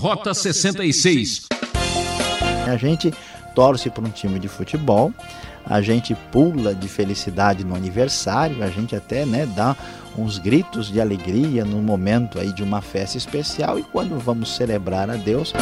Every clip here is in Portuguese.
Rota 66. A gente torce para um time de futebol, a gente pula de felicidade no aniversário, a gente até né, dá uns gritos de alegria no momento aí de uma festa especial e quando vamos celebrar a Deus.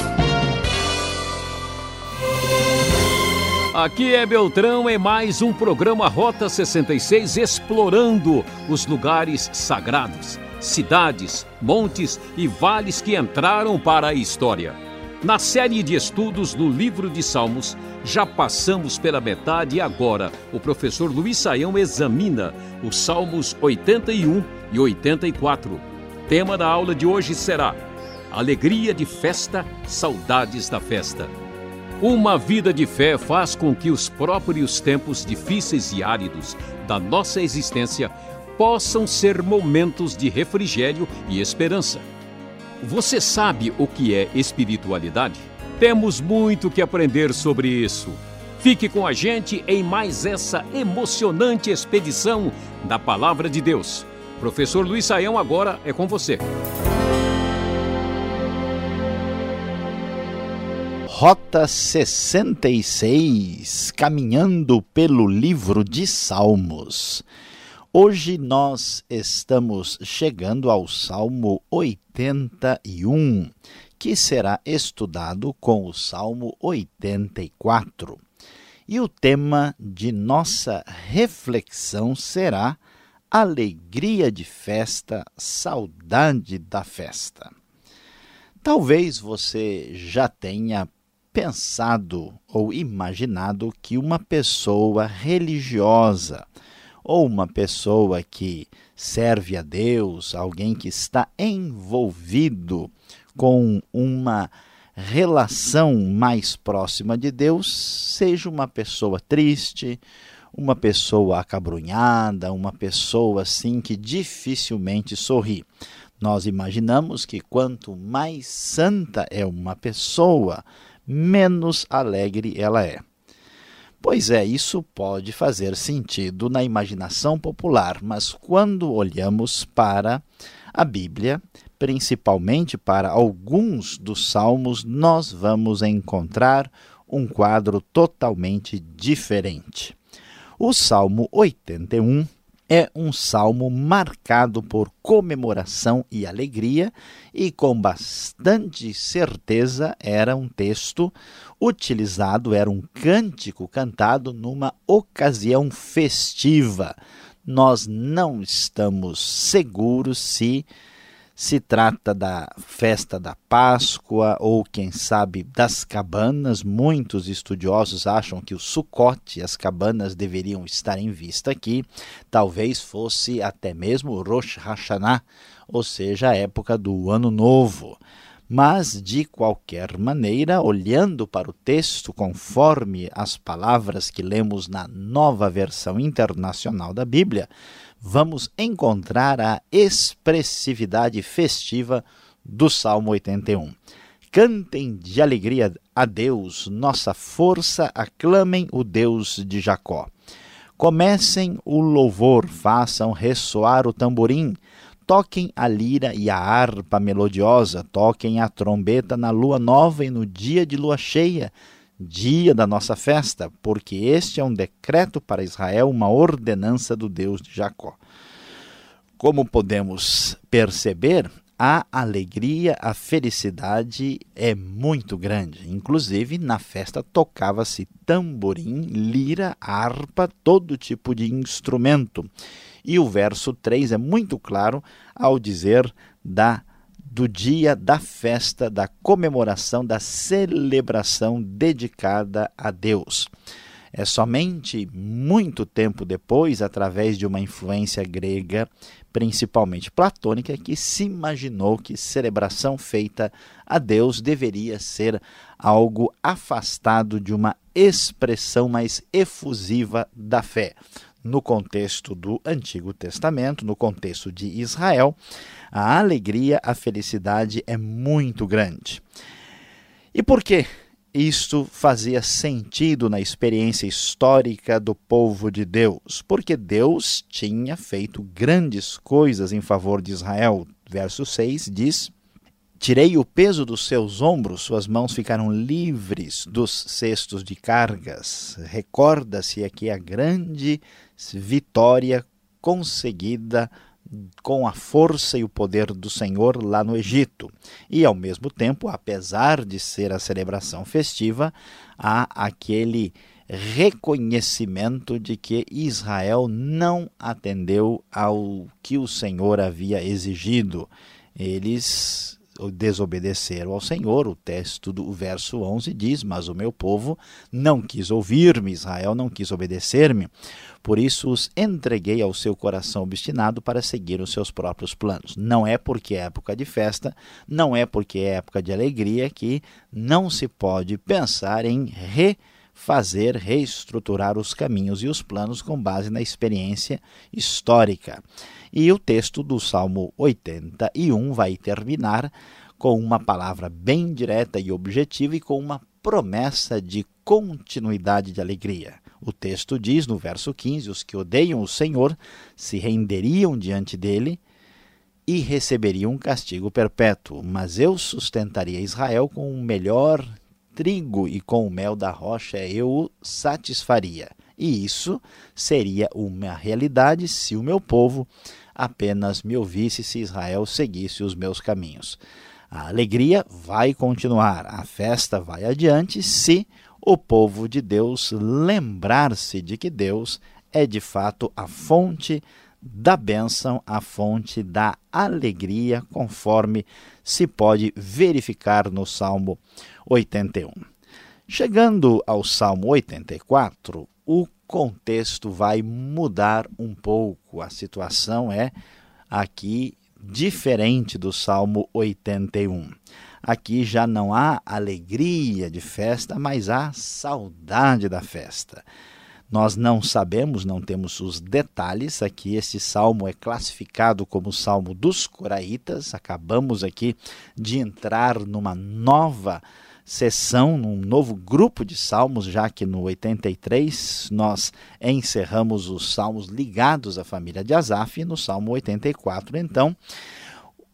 Aqui é Beltrão em mais um programa Rota 66 explorando os lugares sagrados, cidades, montes e vales que entraram para a história. Na série de estudos no livro de Salmos, já passamos pela metade e agora o professor Luiz Saião examina os Salmos 81 e 84. Tema da aula de hoje será Alegria de festa, saudades da festa. Uma vida de fé faz com que os próprios tempos difíceis e áridos da nossa existência possam ser momentos de refrigério e esperança. Você sabe o que é espiritualidade? Temos muito que aprender sobre isso. Fique com a gente em mais essa emocionante expedição da Palavra de Deus. Professor Luiz Saião agora é com você. Rota 66, caminhando pelo livro de Salmos. Hoje nós estamos chegando ao Salmo 81, que será estudado com o Salmo 84. E o tema de nossa reflexão será alegria de festa, saudade da festa. Talvez você já tenha pensado ou imaginado que uma pessoa religiosa ou uma pessoa que serve a Deus, alguém que está envolvido com uma relação mais próxima de Deus, seja uma pessoa triste, uma pessoa acabrunhada, uma pessoa assim que dificilmente sorri. Nós imaginamos que quanto mais santa é uma pessoa, menos alegre ela é. Pois é, isso pode fazer sentido na imaginação popular, mas quando olhamos para a Bíblia, principalmente para alguns dos salmos, nós vamos encontrar um quadro totalmente diferente. O Salmo 81 é um salmo marcado por comemoração e alegria, e com bastante certeza era um texto utilizado, era um cântico cantado numa ocasião festiva. Nós não estamos seguros se se trata da festa da Páscoa ou, quem sabe, das cabanas. Muitos estudiosos acham que o Sucote, as cabanas, deveriam estar em vista aqui. Talvez fosse até mesmo Rosh Hashanah, ou seja, a época do Ano Novo. Mas, de qualquer maneira, olhando para o texto conforme as palavras que lemos na nova versão internacional da Bíblia, vamos encontrar a expressividade festiva do Salmo 81. Cantem de alegria a Deus, nossa força, aclamem o Deus de Jacó. Comecem o louvor, façam ressoar o tamborim, toquem a lira e a harpa melodiosa, toquem a trombeta na lua nova e no dia de lua cheia, dia da nossa festa, porque este é um decreto para Israel, uma ordenança do Deus de Jacó. Como podemos perceber, a alegria, a felicidade é muito grande. Inclusive, na festa tocava-se tamborim, lira, harpa, todo tipo de instrumento. E o verso 3 é muito claro ao dizer da do dia da festa, da comemoração, da celebração dedicada a Deus. É somente muito tempo depois, através de uma influência grega, principalmente platônica, que se imaginou que celebração feita a Deus deveria ser algo afastado de uma expressão mais efusiva da fé. No contexto do Antigo Testamento, no contexto de Israel, a alegria, a felicidade é muito grande. E por que isto fazia sentido na experiência histórica do povo de Deus? Porque Deus tinha feito grandes coisas em favor de Israel. Verso 6 diz: Tirei o peso dos seus ombros, suas mãos ficaram livres dos cestos de cargas. Recorda-se aqui a grande vitória conseguida com a força e o poder do Senhor lá no Egito. E, ao mesmo tempo, apesar de ser a celebração festiva, há aquele reconhecimento de que Israel não atendeu ao que o Senhor havia exigido. Eles desobedeceram ao Senhor. O texto do verso 11 diz: Mas o meu povo não quis ouvir-me, Israel não quis obedecer-me. Por isso os entreguei ao seu coração obstinado para seguir os seus próprios planos. Não é porque é época de festa, não é porque é época de alegria que não se pode pensar em refazer, reestruturar os caminhos e os planos com base na experiência histórica. E o texto do Salmo 81 vai terminar com uma palavra bem direta e objetiva e com uma promessa de continuidade de alegria. O texto diz no verso 15: Os que odeiam o Senhor se renderiam diante dele e receberiam um castigo perpétuo, mas eu sustentaria Israel com o melhor trigo e com o mel da rocha eu o satisfaria. E isso seria uma realidade se o meu povo apenas me ouvisse, se Israel seguisse os meus caminhos. A alegria vai continuar, a festa vai adiante se o povo de Deus lembrar-se de que Deus é de fato a fonte da bênção, a fonte da alegria, conforme se pode verificar no Salmo 81. Chegando ao Salmo 84, o contexto vai mudar um pouco. A situação é aqui diferente do Salmo 81. Aqui já não há alegria de festa, mas há saudade da festa. Nós não sabemos, não temos os detalhes. Aqui, esse salmo é classificado como salmo dos Coraitas. Acabamos aqui de entrar numa nova sessão, num novo grupo de salmos, já que no 83 nós encerramos os salmos ligados à família de Asaf, e no salmo 84, então,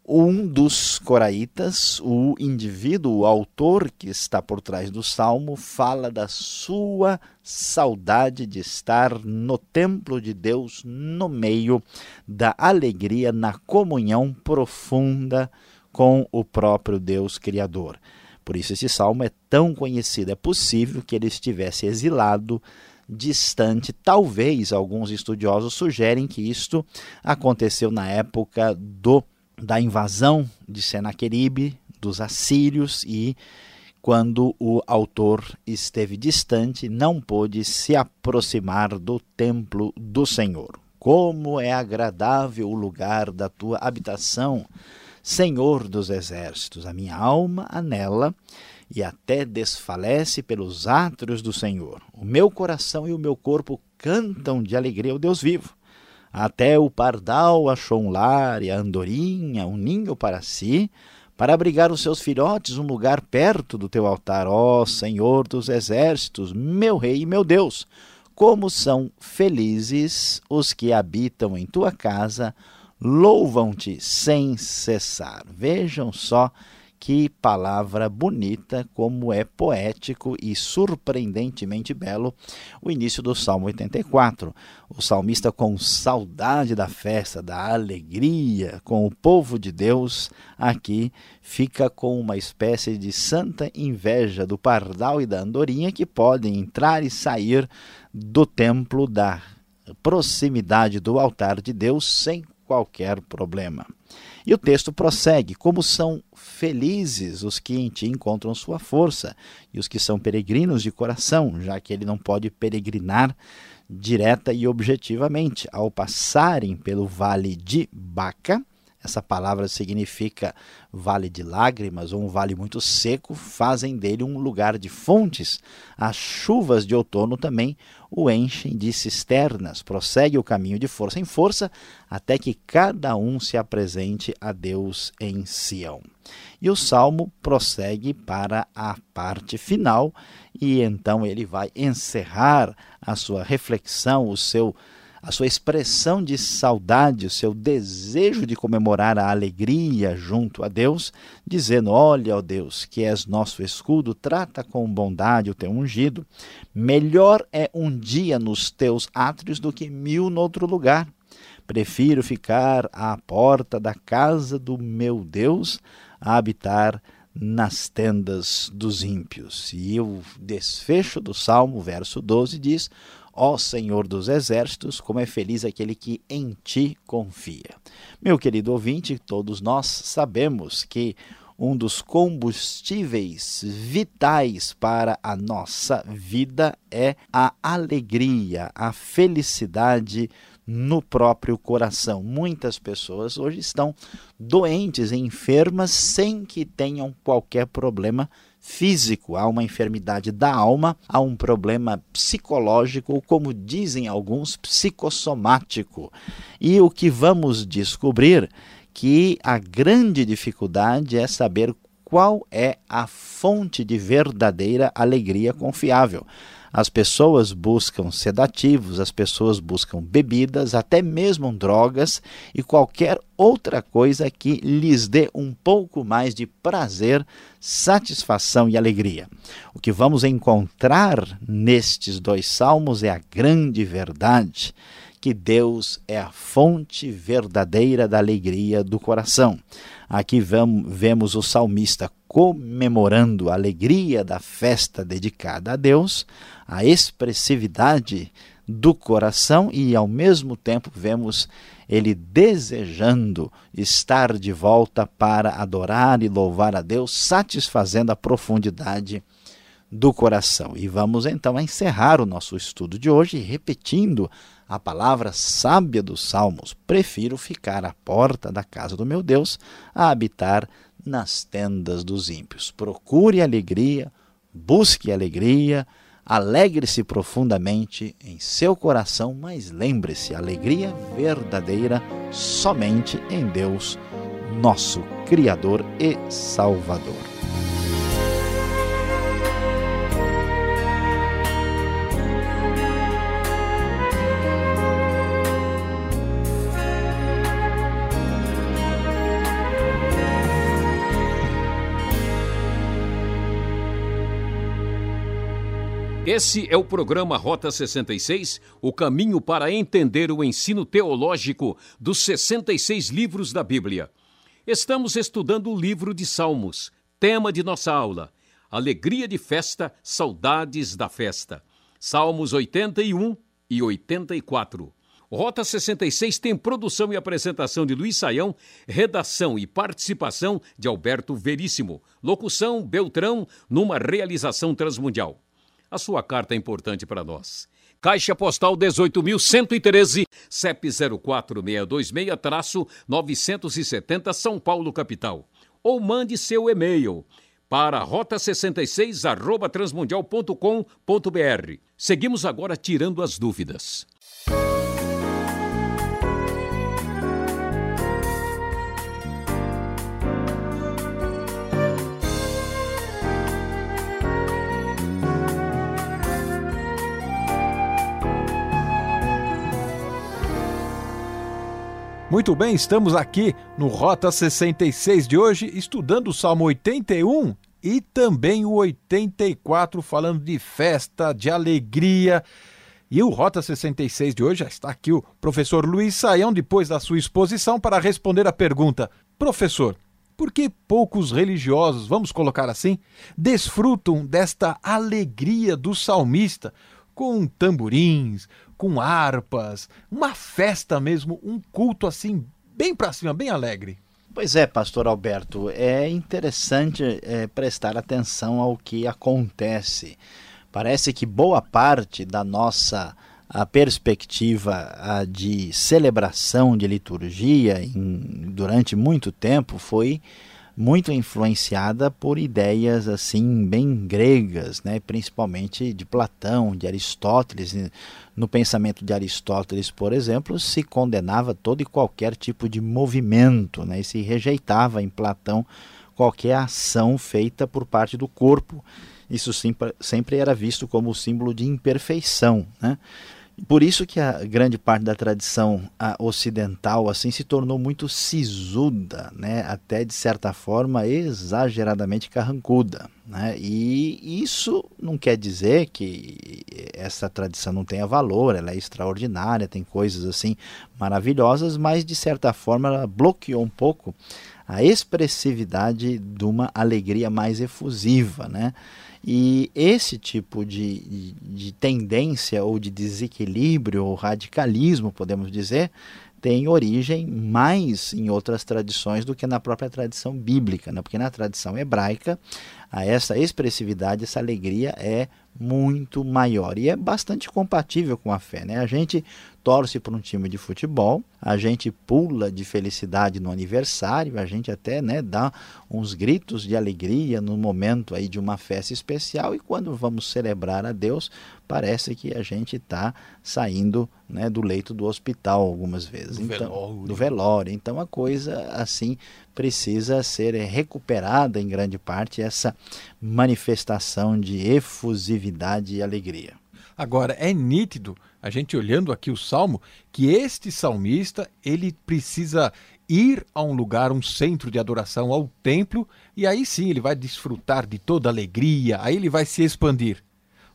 um dos coraitas, o indivíduo, o autor que está por trás do salmo, fala da sua saudade de estar no templo de Deus, no meio da alegria, na comunhão profunda com o próprio Deus Criador. Por isso esse salmo é tão conhecido. É possível que ele estivesse exilado, distante. Talvez alguns estudiosos sugerem que isto aconteceu na época do da invasão de Senaqueribe dos assírios e quando o autor esteve distante, não pôde se aproximar do templo do Senhor. Como é agradável o lugar da tua habitação, Senhor dos exércitos, a minha alma anela e até desfalece pelos átrios do Senhor. O meu coração e o meu corpo cantam de alegria ao Deus vivo. Até o pardal achou um lar e a andorinha um ninho para si, para abrigar os seus filhotes um lugar perto do teu altar. Ó Senhor dos exércitos, meu rei e meu Deus, como são felizes os que habitam em tua casa, louvam-te sem cessar. Vejam só que palavra bonita, como é poético e surpreendentemente belo o início do Salmo 84. O salmista, com saudade da festa, da alegria com o povo de Deus, aqui fica com uma espécie de santa inveja do pardal e da andorinha que podem entrar e sair do templo da proximidade do altar de Deus sem qualquer problema. E o texto prossegue: Como são felizes os que em ti encontram sua força, e os que são peregrinos de coração, já que ele não pode peregrinar direta e objetivamente. Ao passarem pelo vale de Baca, essa palavra significa vale de lágrimas ou um vale muito seco, fazem dele um lugar de fontes. As chuvas de outono também o enchem de cisternas. Prossegue o caminho de força em força, até que cada um se apresente a Deus em Sião. E o salmo prossegue para a parte final, e então ele vai encerrar a sua reflexão, o seu a sua expressão de saudade, o seu desejo de comemorar a alegria junto a Deus, dizendo: Olha, ó Deus, que és nosso escudo, trata com bondade o teu ungido. Melhor é um dia nos teus átrios do que mil no outro lugar. Prefiro ficar à porta da casa do meu Deus a habitar nas tendas dos ímpios. E o desfecho do Salmo, verso 12, diz: Ó Senhor dos exércitos, como é feliz aquele que em ti confia. Meu querido ouvinte, todos nós sabemos que um dos combustíveis vitais para a nossa vida é a alegria, a felicidade no próprio coração. Muitas pessoas hoje estão doentes, enfermas, sem que tenham qualquer problema físico, há uma enfermidade da alma, há um problema psicológico, ou como dizem alguns, psicossomático. E o que vamos descobrir que a grande dificuldade é saber qual é a fonte de verdadeira alegria confiável. As pessoas buscam sedativos, as pessoas buscam bebidas, até mesmo drogas e qualquer outra coisa que lhes dê um pouco mais de prazer, satisfação e alegria. O que vamos encontrar nestes dois salmos é a grande verdade que Deus é a fonte verdadeira da alegria do coração. Aqui vemos o salmista comemorando a alegria da festa dedicada a Deus, a expressividade do coração e, ao mesmo tempo, vemos ele desejando estar de volta para adorar e louvar a Deus, satisfazendo a profundidade do coração. E vamos então encerrar o nosso estudo de hoje repetindo a palavra sábia dos Salmos: prefiro ficar à porta da casa do meu Deus a habitar nas tendas dos ímpios. Procure alegria, busque alegria, alegre-se profundamente em seu coração, mas lembre-se: alegria verdadeira somente em Deus, nosso Criador e Salvador. Esse é o programa Rota 66, o caminho para entender o ensino teológico dos 66 livros da Bíblia. Estamos estudando o livro de Salmos, tema de nossa aula: Alegria de festa, saudades da festa. Salmos 81 e 84. Rota 66 tem produção e apresentação de Luiz Saião, redação e participação de Alberto Veríssimo, locução Beltrão, numa realização transmundial. A sua carta é importante para nós. Caixa Postal 18.113, CEP 04626-970 São Paulo, capital. Ou mande seu e-mail para rota66 transmundial.com.br. Seguimos agora tirando as dúvidas. Muito bem, estamos aqui no Rota 66 de hoje, estudando o Salmo 81 e também o 84, falando de festa, de alegria. E o Rota 66 de hoje já está aqui o professor Luiz Saião, depois da sua exposição, para responder a pergunta: Professor, por que poucos religiosos, vamos colocar assim, desfrutam desta alegria do salmista? com tamborins, com harpas, uma festa mesmo, um culto assim, bem para cima, bem alegre. Pois é, pastor Alberto, é interessante é, prestar atenção ao que acontece. Parece que boa parte da nossa a perspectiva a, de celebração de liturgia em, durante muito tempo foi muito influenciada por ideias assim bem gregas, né, principalmente de Platão, de Aristóteles. No pensamento de Aristóteles, por exemplo, se condenava todo e qualquer tipo de movimento, né, e se rejeitava em Platão qualquer ação feita por parte do corpo. Isso sempre era visto como símbolo de imperfeição. Né? Por isso que a grande parte da tradição ocidental assim se tornou muito sisuda, né? até de certa forma exageradamente carrancuda. Né? E isso não quer dizer que essa tradição não tenha valor, ela é extraordinária, tem coisas assim maravilhosas, mas de certa forma ela bloqueou um pouco a expressividade de uma alegria mais efusiva. Né? E esse tipo de, de, de, tendência ou de desequilíbrio ou radicalismo, podemos dizer, tem origem mais em outras tradições do que na própria tradição bíblica, né? porque na tradição hebraica essa expressividade, essa alegria é muito maior e é bastante compatível com a fé. Né? A gente torce para um time de futebol, a gente pula de felicidade no aniversário, a gente até né, dá uns gritos de alegria no momento aí de uma festa especial e quando vamos celebrar a Deus, parece que a gente está saindo né, do leito do hospital algumas vezes. Do então, velório. Do velório. Então a coisa assim precisa ser recuperada em grande parte essa manifestação de efusividade e alegria. Agora, é nítido, a gente olhando aqui o salmo, que este salmista, ele precisa ir a um lugar, um centro de adoração, ao templo, e aí sim ele vai desfrutar de toda alegria, aí ele vai se expandir.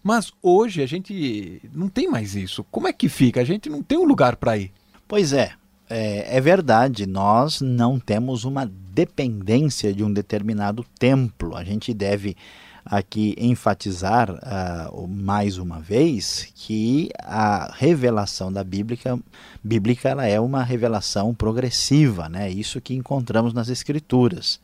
Mas hoje a gente não tem mais isso. Como é que fica? A gente não tem um lugar para ir. Pois é, é, é, verdade, nós não temos uma dependência de um determinado templo. A gente deve aqui enfatizar uh, mais uma vez que a revelação da Bíblia, bíblica ela é uma revelação progressiva, né? isso que encontramos nas Escrituras.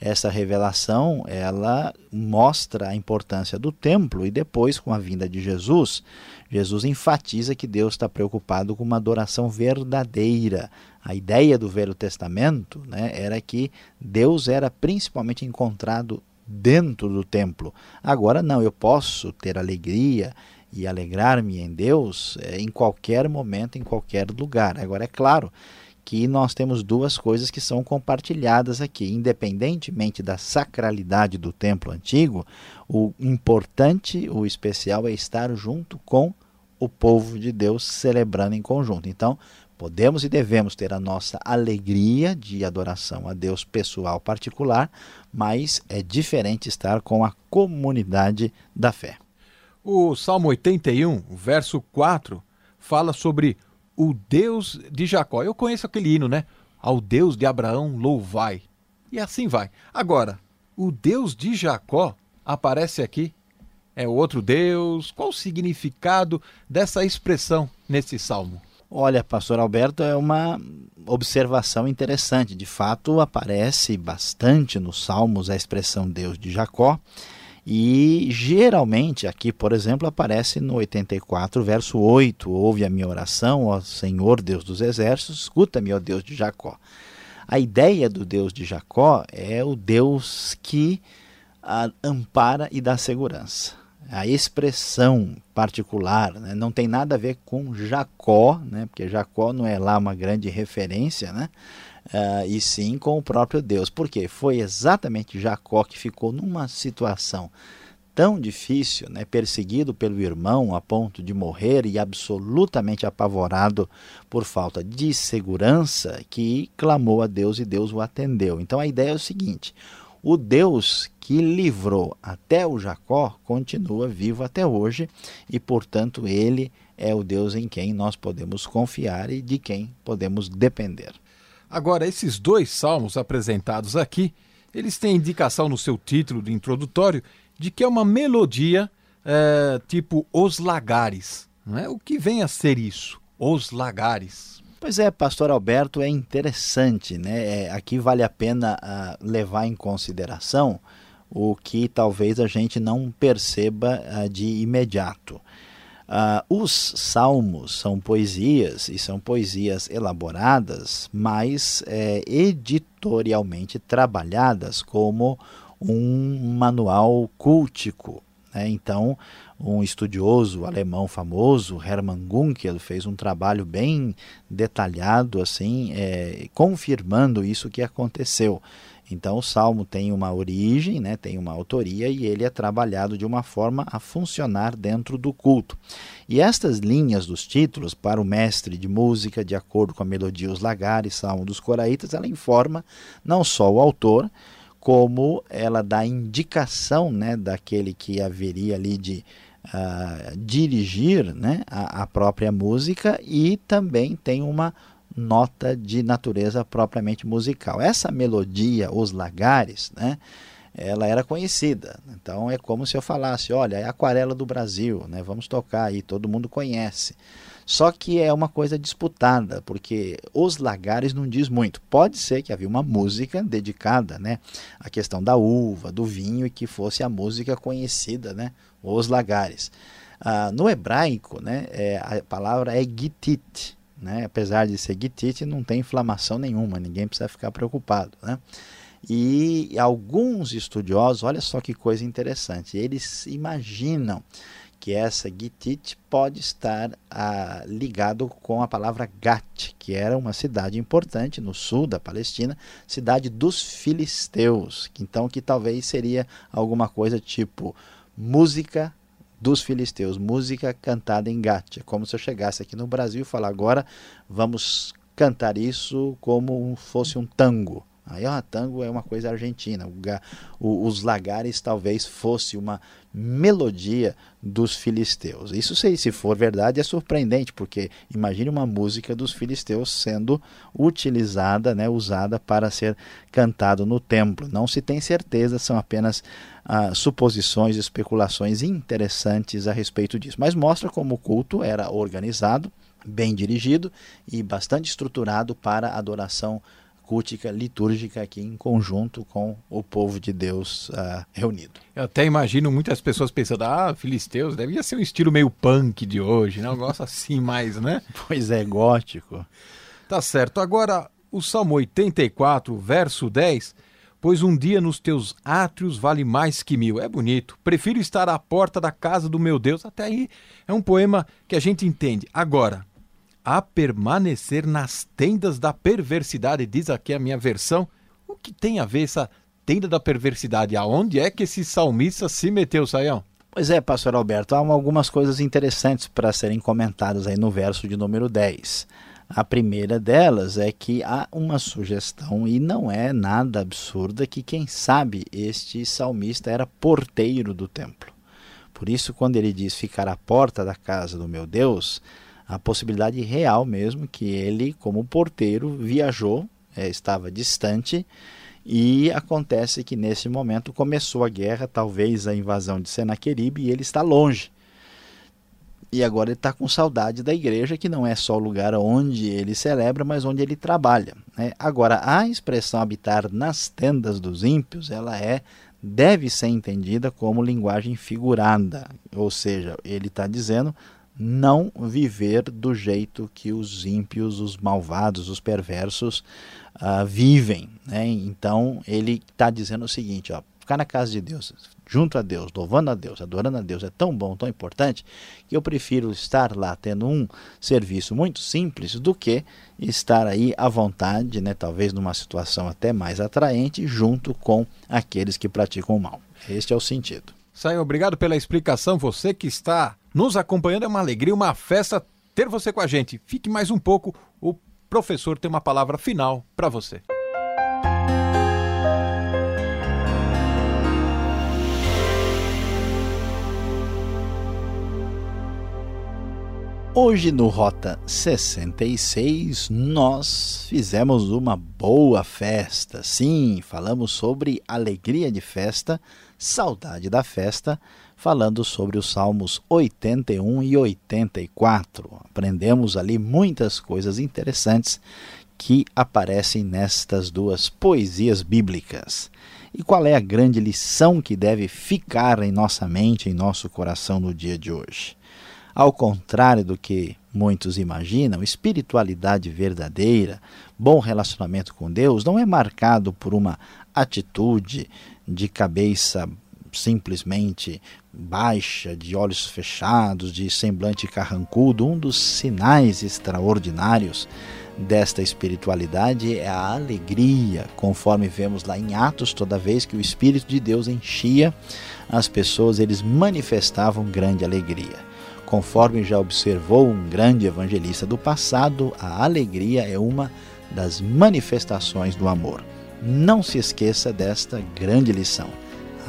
Essa revelação ela mostra a importância do templo e depois, com a vinda de Jesus, Jesus enfatiza que Deus está preocupado com uma adoração verdadeira. A ideia do Velho Testamento né, era que Deus era principalmente encontrado dentro do templo. Agora não, eu posso ter alegria e alegrar-me em Deus é, em qualquer momento, em qualquer lugar. Agora é claro que nós temos duas coisas que são compartilhadas aqui. Independentemente da sacralidade do templo antigo, o importante, o especial é estar junto com o povo de Deus celebrando em conjunto. Então, podemos e devemos ter a nossa alegria de adoração a Deus pessoal particular, mas é diferente estar com a comunidade da fé. O Salmo 81, verso 4, fala sobre o Deus de Jacó. Eu conheço aquele hino, né? Ao Deus de Abraão louvai. E assim vai. Agora, o Deus de Jacó aparece aqui. É outro Deus? Qual o significado dessa expressão nesse salmo? Olha, pastor Alberto, é uma observação interessante. De fato, aparece bastante nos salmos a expressão Deus de Jacó. E geralmente, aqui, por exemplo, aparece no 84, verso 8: Ouve a minha oração, ó Senhor Deus dos exércitos, escuta-me, ó Deus de Jacó. A ideia do Deus de Jacó é o Deus que ampara e dá segurança. A expressão particular né, não tem nada a ver com Jacó, né, porque Jacó não é lá uma grande referência, né, uh, e sim com o próprio Deus. Porque foi exatamente Jacó que ficou numa situação tão difícil, né, perseguido pelo irmão a ponto de morrer e absolutamente apavorado por falta de segurança, que clamou a Deus e Deus o atendeu. Então a ideia é o seguinte: o Deus que livrou até o Jacó continua vivo até hoje e, portanto, ele é o Deus em quem nós podemos confiar e de quem podemos depender. Agora, esses dois salmos apresentados aqui, eles têm indicação no seu título de introdutório de que é uma melodia é, tipo Os Lagares. Não é? O que vem a ser isso? Os Lagares. Pois é, pastor Alberto, é interessante, né? É, aqui vale a pena uh, levar em consideração o que talvez a gente não perceba uh, de imediato. Uh, os salmos são poesias e são poesias elaboradas, mas é, editorialmente trabalhadas como um manual cultico. Né? Então, um estudioso alemão famoso, Hermann Gunkel, fez um trabalho bem detalhado, assim, é, confirmando isso que aconteceu. Então o salmo tem uma origem, né, tem uma autoria e ele é trabalhado de uma forma a funcionar dentro do culto. E estas linhas dos títulos para o mestre de música, de acordo com a melodia Os Lagares, Salmo dos Coraitas, ela informa não só o autor, como ela dá indicação né, daquele que haveria ali de uh, dirigir né, a, a própria música e também tem uma nota de natureza propriamente musical. Essa melodia, Os Lagares, né, ela era conhecida. Então é como se eu falasse, olha, é aquarela do Brasil, né, vamos tocar aí, todo mundo conhece. Só que é uma coisa disputada, porque os lagares não diz muito. Pode ser que havia uma música dedicada né, à questão da uva, do vinho, e que fosse a música conhecida, né, os lagares. Ah, no hebraico, né, é, a palavra é gitit, né? Apesar de ser gitite, não tem inflamação nenhuma, ninguém precisa ficar preocupado. Né? E alguns estudiosos, olha só que coisa interessante, eles imaginam que essa gitite pode estar ah, ligado com a palavra Gat, que era uma cidade importante no sul da Palestina, cidade dos filisteus, então que talvez seria alguma coisa tipo música dos filisteus, música cantada em Gátia, como se eu chegasse aqui no Brasil e falar agora vamos cantar isso como fosse um tango. Aí, ó, tango é uma coisa argentina. O, os lagares talvez fosse uma melodia dos filisteus. Isso, se, se for verdade, é surpreendente, porque imagine uma música dos filisteus sendo utilizada, né, usada para ser cantado no templo. Não se tem certeza, são apenas ah, suposições, especulações interessantes a respeito disso. Mas mostra como o culto era organizado, bem dirigido e bastante estruturado para adoração cultica, litúrgica aqui em conjunto com o povo de Deus uh, reunido. Eu até imagino muitas pessoas pensando, ah, filisteus, devia ser um estilo meio punk de hoje, né? Um negócio assim mais, né? Pois é, gótico. Tá certo. Agora, o Salmo 84, verso 10, pois um dia nos teus átrios vale mais que mil. É bonito. Prefiro estar à porta da casa do meu Deus. Até aí é um poema que a gente entende. Agora, a permanecer nas tendas da perversidade, diz aqui a minha versão. O que tem a ver essa tenda da perversidade? Aonde é que esse salmista se meteu, Saião? Pois é, pastor Alberto, há algumas coisas interessantes para serem comentadas aí no verso de número 10. A primeira delas é que há uma sugestão, e não é nada absurda, que quem sabe este salmista era porteiro do templo. Por isso, quando ele diz ficar à porta da casa do meu Deus, a possibilidade real mesmo que ele, como porteiro, viajou, é, estava distante e acontece que nesse momento começou a guerra, talvez a invasão de Senaqueribe, e ele está longe. E agora ele está com saudade da igreja, que não é só o lugar onde ele celebra, mas onde ele trabalha. Né? Agora, a expressão habitar nas tendas dos ímpios, ela é deve ser entendida como linguagem figurada, ou seja, ele está dizendo não viver do jeito que os ímpios, os malvados, os perversos uh, vivem. Né? Então ele está dizendo o seguinte: ó, ficar na casa de Deus, junto a Deus, louvando a Deus, adorando a Deus, é tão bom, tão importante, que eu prefiro estar lá tendo um serviço muito simples do que estar aí à vontade, né, talvez numa situação até mais atraente, junto com aqueles que praticam o mal. Este é o sentido. Sai, obrigado pela explicação. Você que está nos acompanhando. É uma alegria, uma festa ter você com a gente. Fique mais um pouco, o professor tem uma palavra final para você. Hoje no Rota 66 nós fizemos uma boa festa. Sim, falamos sobre alegria de festa, saudade da festa falando sobre os Salmos 81 e 84. Aprendemos ali muitas coisas interessantes que aparecem nestas duas poesias bíblicas. E qual é a grande lição que deve ficar em nossa mente, em nosso coração no dia de hoje? Ao contrário do que muitos imaginam, espiritualidade verdadeira, bom relacionamento com Deus, não é marcado por uma atitude de cabeça simplesmente baixa, de olhos fechados, de semblante carrancudo, um dos sinais extraordinários desta espiritualidade é a alegria, conforme vemos lá em Atos, toda vez que o Espírito de Deus enchia as pessoas, eles manifestavam grande alegria. Conforme já observou um grande evangelista do passado, a alegria é uma das manifestações do amor. Não se esqueça desta grande lição.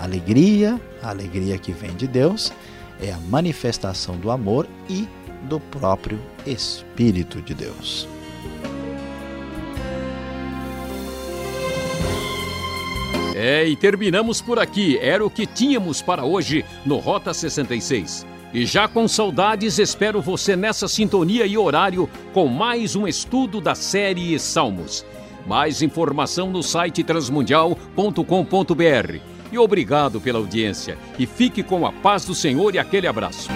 Alegria, a alegria que vem de Deus, é a manifestação do amor e do próprio Espírito de Deus. É, e terminamos por aqui. Era o que tínhamos para hoje no Rota 66. E já com saudades, espero você nessa sintonia e horário com mais um estudo da série Salmos. Mais informação no site transmundial.com.br. E obrigado pela audiência. E fique com a paz do Senhor e aquele abraço.